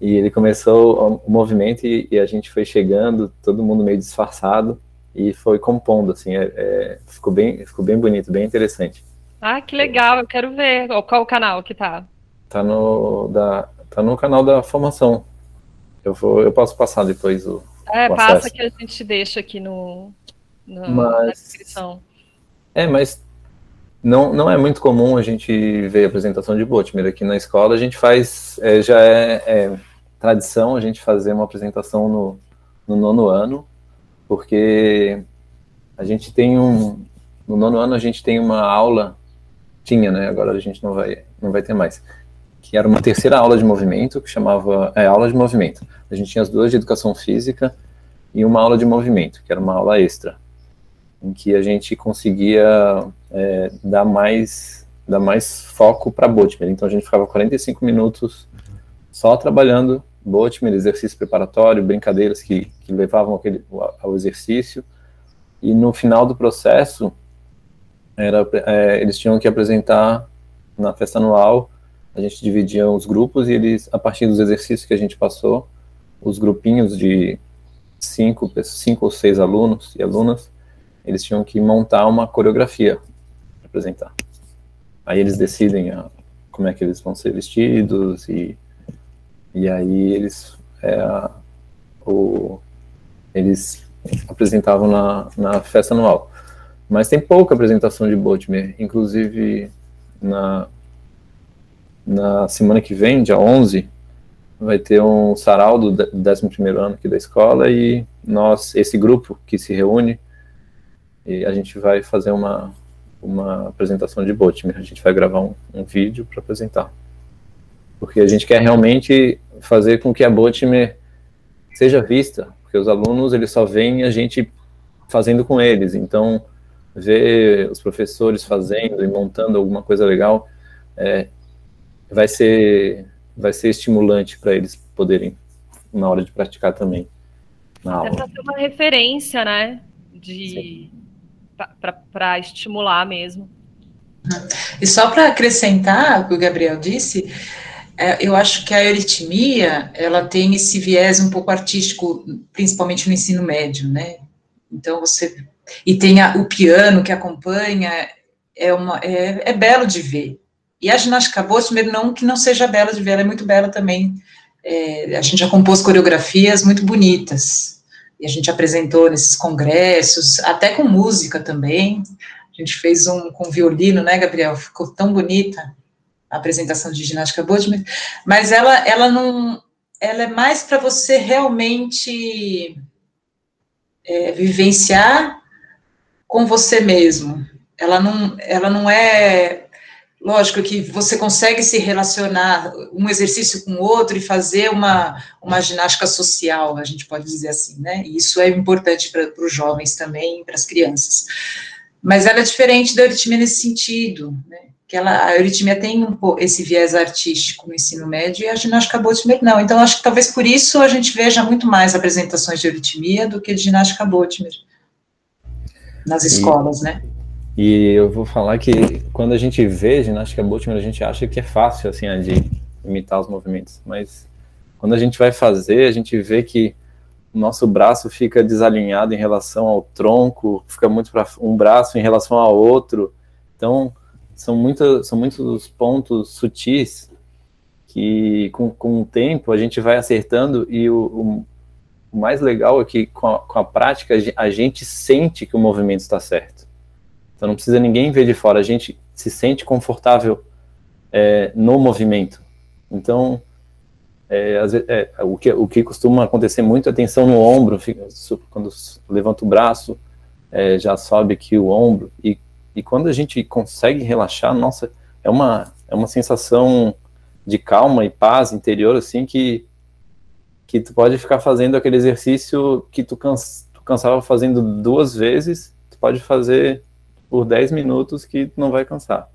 Speaker 6: E ele começou o movimento e, e, a gente foi chegando, todo mundo meio disfarçado e foi compondo, assim, é, é, ficou bem, ficou bem bonito, bem interessante.
Speaker 3: Ah, que legal, eu quero ver. Qual o canal que tá?
Speaker 6: Tá no, da, tá no canal da formação. Eu, vou, eu posso passar depois o.
Speaker 3: É, o passa acesso. que a gente deixa aqui no, no mas, na descrição.
Speaker 6: É, mas não, não é muito comum a gente ver apresentação de Botmer aqui na escola. A gente faz, é, já é, é, tradição a gente fazer uma apresentação no, no nono ano, porque a gente tem um. No nono ano a gente tem uma aula tinha, né? Agora a gente não vai, não vai ter mais. Que era uma terceira aula de movimento, que chamava. É, aula de movimento. A gente tinha as duas de educação física e uma aula de movimento, que era uma aula extra, em que a gente conseguia é, dar mais dar mais foco para Botmer. Então a gente ficava 45 minutos só trabalhando Botmer, exercício preparatório, brincadeiras que, que levavam aquele, ao exercício. E no final do processo, era, é, eles tinham que apresentar na festa anual, a gente dividia os grupos e eles, a partir dos exercícios que a gente passou, os grupinhos de cinco, cinco ou seis alunos e alunas, eles tinham que montar uma coreografia para apresentar. Aí eles decidem a, como é que eles vão ser vestidos e, e aí eles, é, o, eles apresentavam na, na festa anual. Mas tem pouca apresentação de Botmer, inclusive na, na semana que vem, dia 11, vai ter um sarau do 11º ano aqui da escola e nós, esse grupo que se reúne, e a gente vai fazer uma, uma apresentação de Botmer, a gente vai gravar um, um vídeo para apresentar. Porque a gente quer realmente fazer com que a Botmer seja vista, porque os alunos eles só veem a gente fazendo com eles, então ver os professores fazendo e montando alguma coisa legal, é, vai ser vai ser estimulante para eles poderem na hora de praticar também na aula. É
Speaker 3: para ter uma referência, né, de para estimular mesmo.
Speaker 5: E só para acrescentar o que o Gabriel disse, é, eu acho que a euritmia, ela tem esse viés um pouco artístico, principalmente no ensino médio, né? Então você e tem o piano que acompanha, é, uma, é, é belo de ver. E a ginástica Bosmer, não que não seja bela de ver, ela é muito bela também. É, a gente já compôs coreografias muito bonitas, e a gente apresentou nesses congressos, até com música também. A gente fez um com violino, né, Gabriel? Ficou tão bonita a apresentação de ginástica Bosmer, mas ela, ela não, ela é mais para você realmente é, vivenciar com você mesmo. ela não, ela não é lógico que você consegue se relacionar um exercício com o outro e fazer uma, uma ginástica social, a gente pode dizer assim, né? E isso é importante para os jovens também, para as crianças. Mas ela é diferente da euritmia nesse sentido, né? Que ela, a euritmia tem um, esse viés artístico no ensino médio e a ginástica Boltzmann não. Então, acho que talvez por isso a gente veja muito mais apresentações de euritmia do que de ginástica Boltzmann nas escolas, e, né?
Speaker 6: E eu vou falar que quando a gente vê ginástica Boltzmann, a gente acha que é fácil, assim, de imitar os movimentos, mas quando a gente vai fazer, a gente vê que o nosso braço fica desalinhado em relação ao tronco, fica muito para um braço em relação ao outro. Então, são, muitos são muitos pontos sutis que, com, com o tempo, a gente vai acertando e o, o, o mais legal é que, com a, com a prática, a gente sente que o movimento está certo. Então não precisa ninguém ver de fora, a gente se sente confortável é, no movimento. Então, é, é, o, que, o que costuma acontecer muito é tensão no ombro, fica, quando levanta o braço, é, já sobe aqui o ombro, e, e quando a gente consegue relaxar, nossa, é uma, é uma sensação de calma e paz interior, assim, que, que tu pode ficar fazendo aquele exercício que tu, cansa, tu cansava fazendo duas vezes, tu pode fazer por 10 minutos que não vai cansar.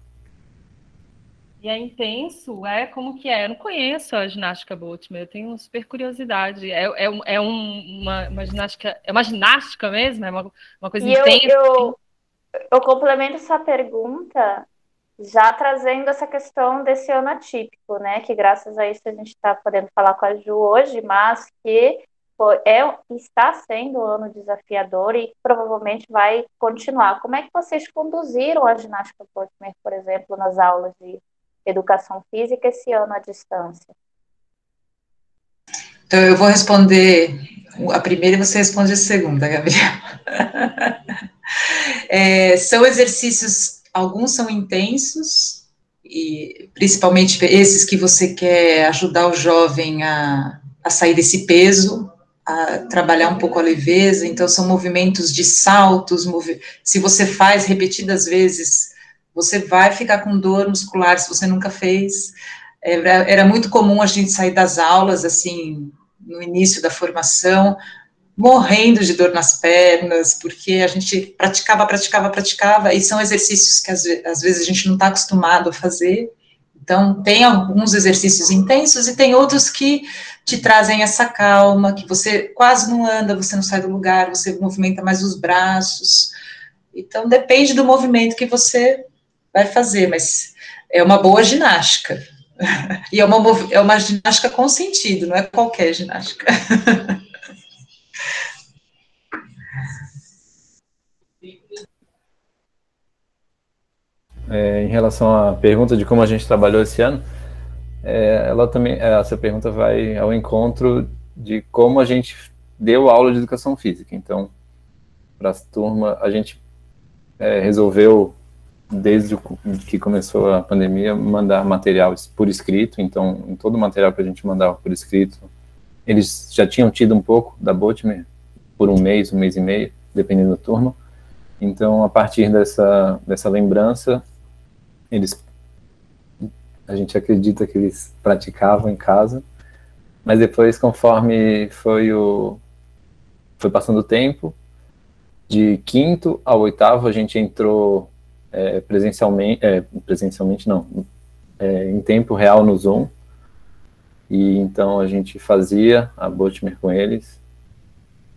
Speaker 3: E é intenso, é como que é? Eu não conheço a ginástica Boltzmann, eu tenho super curiosidade. É, é, é um, uma, uma, ginástica, é uma ginástica mesmo? É uma, uma coisa
Speaker 4: e
Speaker 3: intensa?
Speaker 4: Eu, eu, eu complemento essa pergunta já trazendo essa questão desse ano atípico, né? Que graças a isso a gente está podendo falar com a Ju hoje, mas que é, está sendo um ano desafiador e provavelmente vai continuar. Como é que vocês conduziram a ginástica Portmer, por exemplo, nas aulas de educação física esse ano à distância?
Speaker 5: Então, eu vou responder a primeira e você responde a segunda, Gabriel. é, são exercícios, alguns são intensos, e principalmente esses que você quer ajudar o jovem a, a sair desse peso, a trabalhar um pouco a leveza, então são movimentos de saltos, movi se você faz repetidas vezes, você vai ficar com dor muscular se você nunca fez. Era, era muito comum a gente sair das aulas, assim, no início da formação, morrendo de dor nas pernas, porque a gente praticava, praticava, praticava, e são exercícios que às, às vezes a gente não está acostumado a fazer, então, tem alguns exercícios intensos e tem outros que te trazem essa calma, que você quase não anda, você não sai do lugar, você movimenta mais os braços. Então, depende do movimento que você vai fazer, mas é uma boa ginástica. E é uma, é uma ginástica com sentido, não é qualquer ginástica.
Speaker 6: É, em relação à pergunta de como a gente trabalhou esse ano, é, ela também, é, essa pergunta vai ao encontro de como a gente deu aula de educação física. Então, para a turma, a gente é, resolveu, desde que começou a pandemia, mandar material por escrito. Então, em todo o material que a gente mandava por escrito, eles já tinham tido um pouco da Botmer por um mês, um mês e meio, dependendo da turma. Então, a partir dessa, dessa lembrança, eles a gente acredita que eles praticavam em casa, mas depois, conforme foi o foi passando o tempo, de quinto ao oitavo a gente entrou é, presencialmente, é, presencialmente não, é, em tempo real no Zoom, e então a gente fazia a Botmer com eles,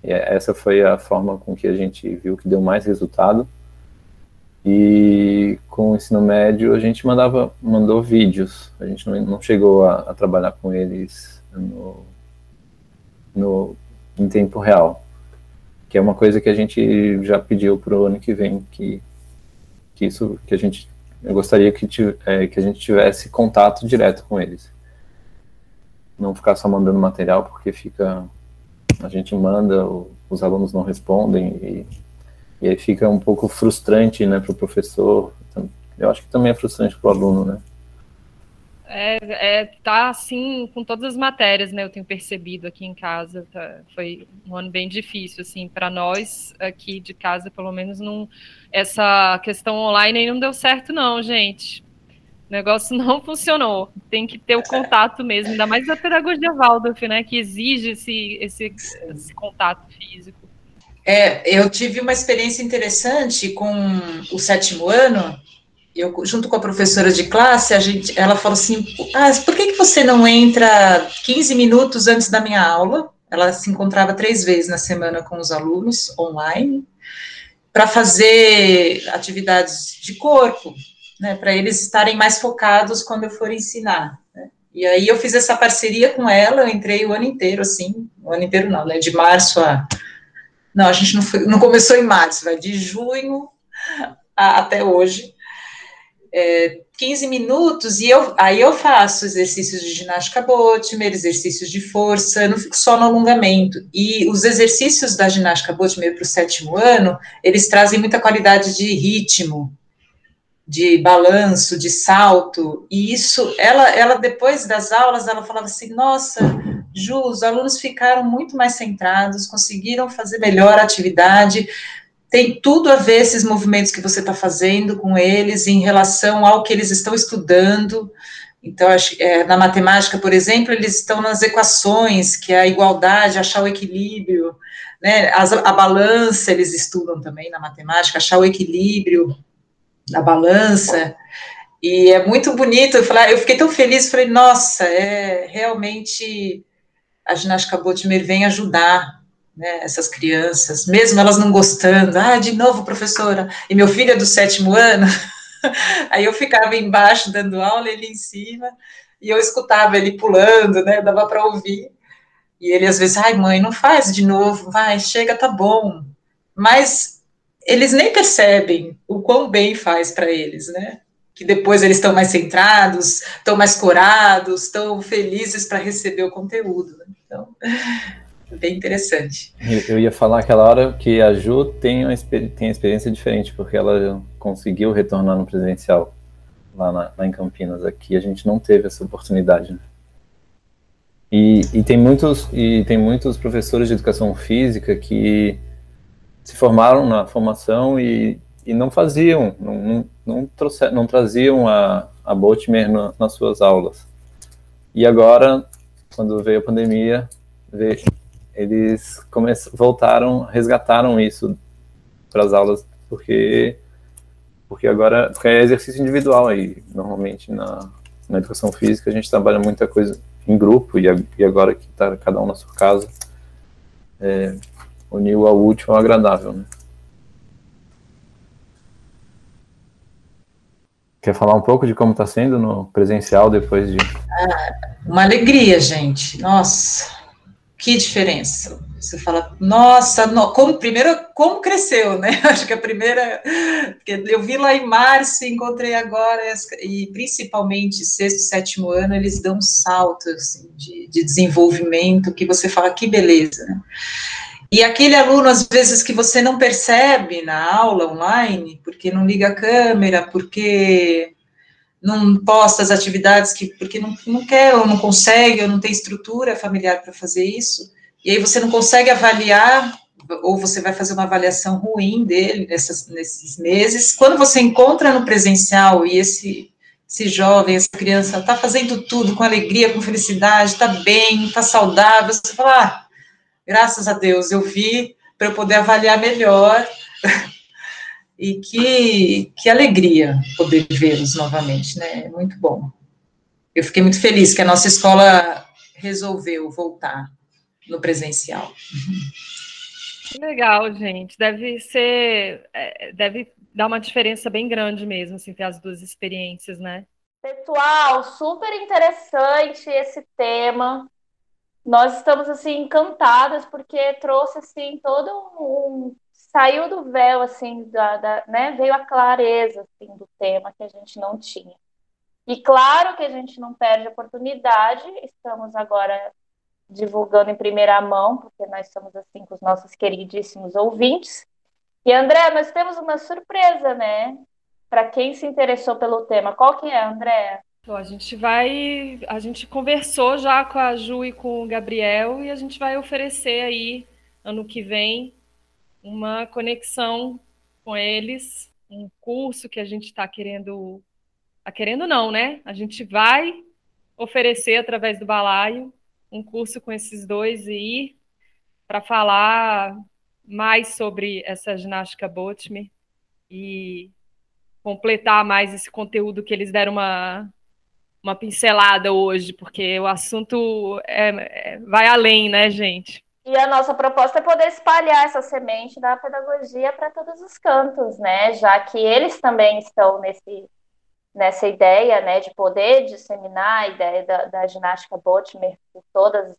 Speaker 6: e essa foi a forma com que a gente viu que deu mais resultado, e com o ensino médio a gente mandava, mandou vídeos. A gente não, não chegou a, a, trabalhar com eles no, no, em tempo real. Que é uma coisa que a gente já pediu para o ano que vem, que, que isso que a gente eu gostaria que, é, que a gente tivesse contato direto com eles. Não ficar só mandando material, porque fica. A gente manda, os alunos não respondem e e aí fica um pouco frustrante, né, para o professor. Eu acho que também é frustrante para o aluno, né?
Speaker 3: É, é, tá assim com todas as matérias, né? Eu tenho percebido aqui em casa. Tá, foi um ano bem difícil, assim, para nós aqui de casa, pelo menos não. Essa questão online aí não deu certo, não, gente. O negócio não funcionou. Tem que ter o contato mesmo, ainda mais a pedagogia Waldorf, né? Que exige esse, esse, esse contato físico.
Speaker 5: É, eu tive uma experiência interessante com o sétimo ano eu junto com a professora de classe, a gente, ela falou assim, ah, por que, que você não entra 15 minutos antes da minha aula? Ela se encontrava três vezes na semana com os alunos online para fazer atividades de corpo, né, para eles estarem mais focados quando eu for ensinar. Né? E aí eu fiz essa parceria com ela, eu entrei o ano inteiro, assim, o ano inteiro não, né, de março a... Não, a gente não, foi, não começou em março, vai de junho a, até hoje, é, 15 minutos e eu, aí eu faço exercícios de ginástica Bottimer, exercícios de força, não fico só no alongamento. E os exercícios da ginástica Bottimer para o sétimo ano, eles trazem muita qualidade de ritmo, de balanço, de salto, e isso, ela, ela depois das aulas, ela falava assim, nossa, Ju, os alunos ficaram muito mais centrados, conseguiram fazer melhor a atividade, tem tudo a ver esses movimentos que você está fazendo com eles em relação ao que eles estão estudando. Então, é, na matemática, por exemplo, eles estão nas equações, que é a igualdade, achar o equilíbrio, né? As, a balança eles estudam também na matemática, achar o equilíbrio da balança. E é muito bonito. Eu, falei, eu fiquei tão feliz, falei, nossa, é realmente a ginástica Bottimer vem ajudar né, essas crianças, mesmo elas não gostando, ah, de novo, professora, e meu filho é do sétimo ano, aí eu ficava embaixo dando aula, ele em cima, e eu escutava ele pulando, né, dava para ouvir, e ele às vezes, ai mãe, não faz de novo, vai, chega, tá bom, mas eles nem percebem o quão bem faz para eles, né, que depois eles estão mais centrados, estão mais corados, estão felizes para receber o conteúdo, né? então bem interessante.
Speaker 6: Eu ia falar aquela hora que a Ju tem uma, tem experiência diferente, porque ela conseguiu retornar no presencial lá, na, lá em Campinas. Aqui a gente não teve essa oportunidade. Né? E, e, tem muitos, e tem muitos professores de educação física que se formaram na formação e, e não faziam, não, não, não, trouxe, não traziam a, a Botmer nas suas aulas. E agora, quando veio a pandemia, veio, eles voltaram, resgataram isso para as aulas, porque porque agora porque é exercício individual aí. Normalmente na, na educação física a gente trabalha muita coisa em grupo e, e agora que está cada um na sua casa, é, uniu ao útil ao agradável, né? Quer falar um pouco de como está sendo no presencial depois de.
Speaker 5: Ah, uma alegria, gente. Nossa, que diferença. Você fala, nossa, no, como, primeiro, como cresceu, né? Acho que a primeira, eu vi lá em março, encontrei agora, e principalmente sexto, sétimo ano, eles dão um salto assim, de, de desenvolvimento que você fala, que beleza, né? E aquele aluno, às vezes, que você não percebe na aula online, porque não liga a câmera, porque não posta as atividades que porque não, não quer ou não consegue ou não tem estrutura familiar para fazer isso, e aí você não consegue avaliar ou você vai fazer uma avaliação ruim dele nessas, nesses meses. Quando você encontra no presencial e esse, esse jovem, essa criança está fazendo tudo com alegria, com felicidade, está bem, está saudável, você fala, ah, graças a Deus, eu vi para eu poder avaliar melhor e que, que alegria poder vê-los novamente, né? É muito bom. Eu fiquei muito feliz que a nossa escola resolveu voltar no presencial.
Speaker 3: Que legal, gente. Deve ser, é, deve dar uma diferença bem grande mesmo, assim, ter as duas experiências, né?
Speaker 4: Pessoal, super interessante esse tema. Nós estamos assim encantadas porque trouxe assim todo um saiu do véu, assim, da, da, né, veio a clareza, assim, do tema que a gente não tinha. E claro que a gente não perde a oportunidade, estamos agora divulgando em primeira mão, porque nós estamos, assim, com os nossos queridíssimos ouvintes. E, André, nós temos uma surpresa, né? Para quem se interessou pelo tema. Qual que é, André?
Speaker 3: Bom, a gente vai. A gente conversou já com a Ju e com o Gabriel e a gente vai oferecer aí, ano que vem, uma conexão com eles, um curso que a gente está querendo. Tá querendo não, né? A gente vai oferecer através do balaio um curso com esses dois aí para falar mais sobre essa ginástica Botme e completar mais esse conteúdo que eles deram uma uma pincelada hoje, porque o assunto é, é, vai além, né, gente?
Speaker 4: E a nossa proposta é poder espalhar essa semente da pedagogia para todos os cantos, né? Já que eles também estão nesse, nessa ideia, né, de poder disseminar a ideia da, da ginástica Botmer por todos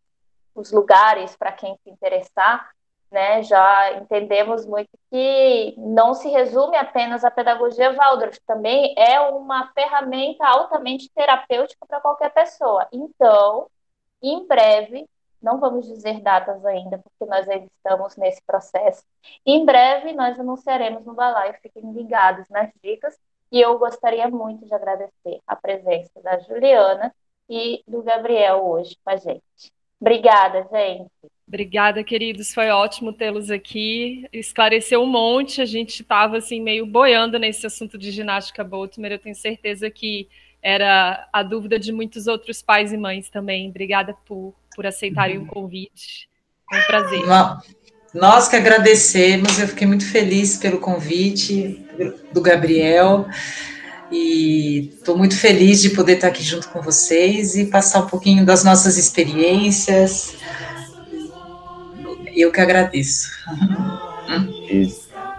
Speaker 4: os lugares para quem se interessar né, já entendemos muito que não se resume apenas à pedagogia Waldorf, também é uma ferramenta altamente terapêutica para qualquer pessoa. Então, em breve, não vamos dizer datas ainda, porque nós ainda estamos nesse processo. Em breve, nós anunciaremos no balaio, fiquem ligados nas dicas. E eu gostaria muito de agradecer a presença da Juliana e do Gabriel hoje com a gente. Obrigada, gente.
Speaker 3: Obrigada, queridos. Foi ótimo tê-los aqui. Esclareceu um monte. A gente estava assim meio boiando nesse assunto de ginástica Boltmer. Eu tenho certeza que era a dúvida de muitos outros pais e mães também. Obrigada por, por aceitarem o convite. É um prazer.
Speaker 5: Nós que agradecemos. Eu fiquei muito feliz pelo convite do Gabriel. E estou muito feliz de poder estar aqui junto com vocês e passar um pouquinho das nossas experiências, eu que agradeço.
Speaker 6: E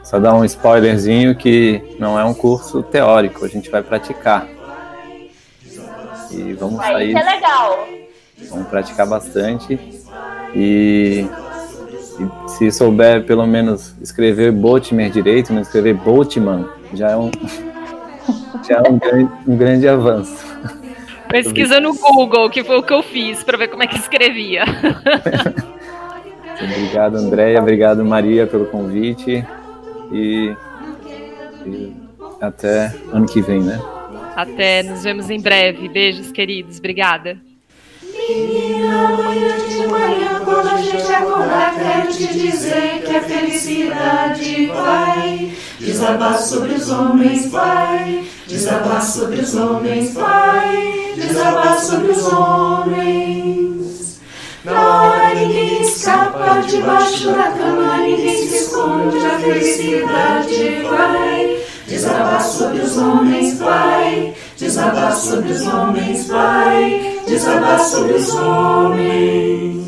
Speaker 6: só dar um spoilerzinho que não é um curso teórico, a gente vai praticar. E vamos sair.
Speaker 4: Isso é legal.
Speaker 6: Vamos praticar bastante. E, e se souber pelo menos escrever Botmer direito, não escrever Botman, já é um, já é um, grande, um grande avanço.
Speaker 3: Pesquisa no Google, que foi o que eu fiz, para ver como é que escrevia.
Speaker 6: Obrigado, Andréia. Obrigado, Maria, pelo convite. E, e, até ano que vem, né?
Speaker 3: Até, nos vemos em breve. Beijos, queridos. Obrigada.
Speaker 1: Menina, amanhã de manhã, quando a gente acordar, quero te dizer que a felicidade vai desabar sobre os homens, vai desabar sobre os homens, vai desabar sobre os homens. Na hora ninguém escapa, debaixo da cama ninguém se esconde, a felicidade vai. Desabar sobre os homens, vai. Desabar sobre os homens, vai. Desabar sobre os homens.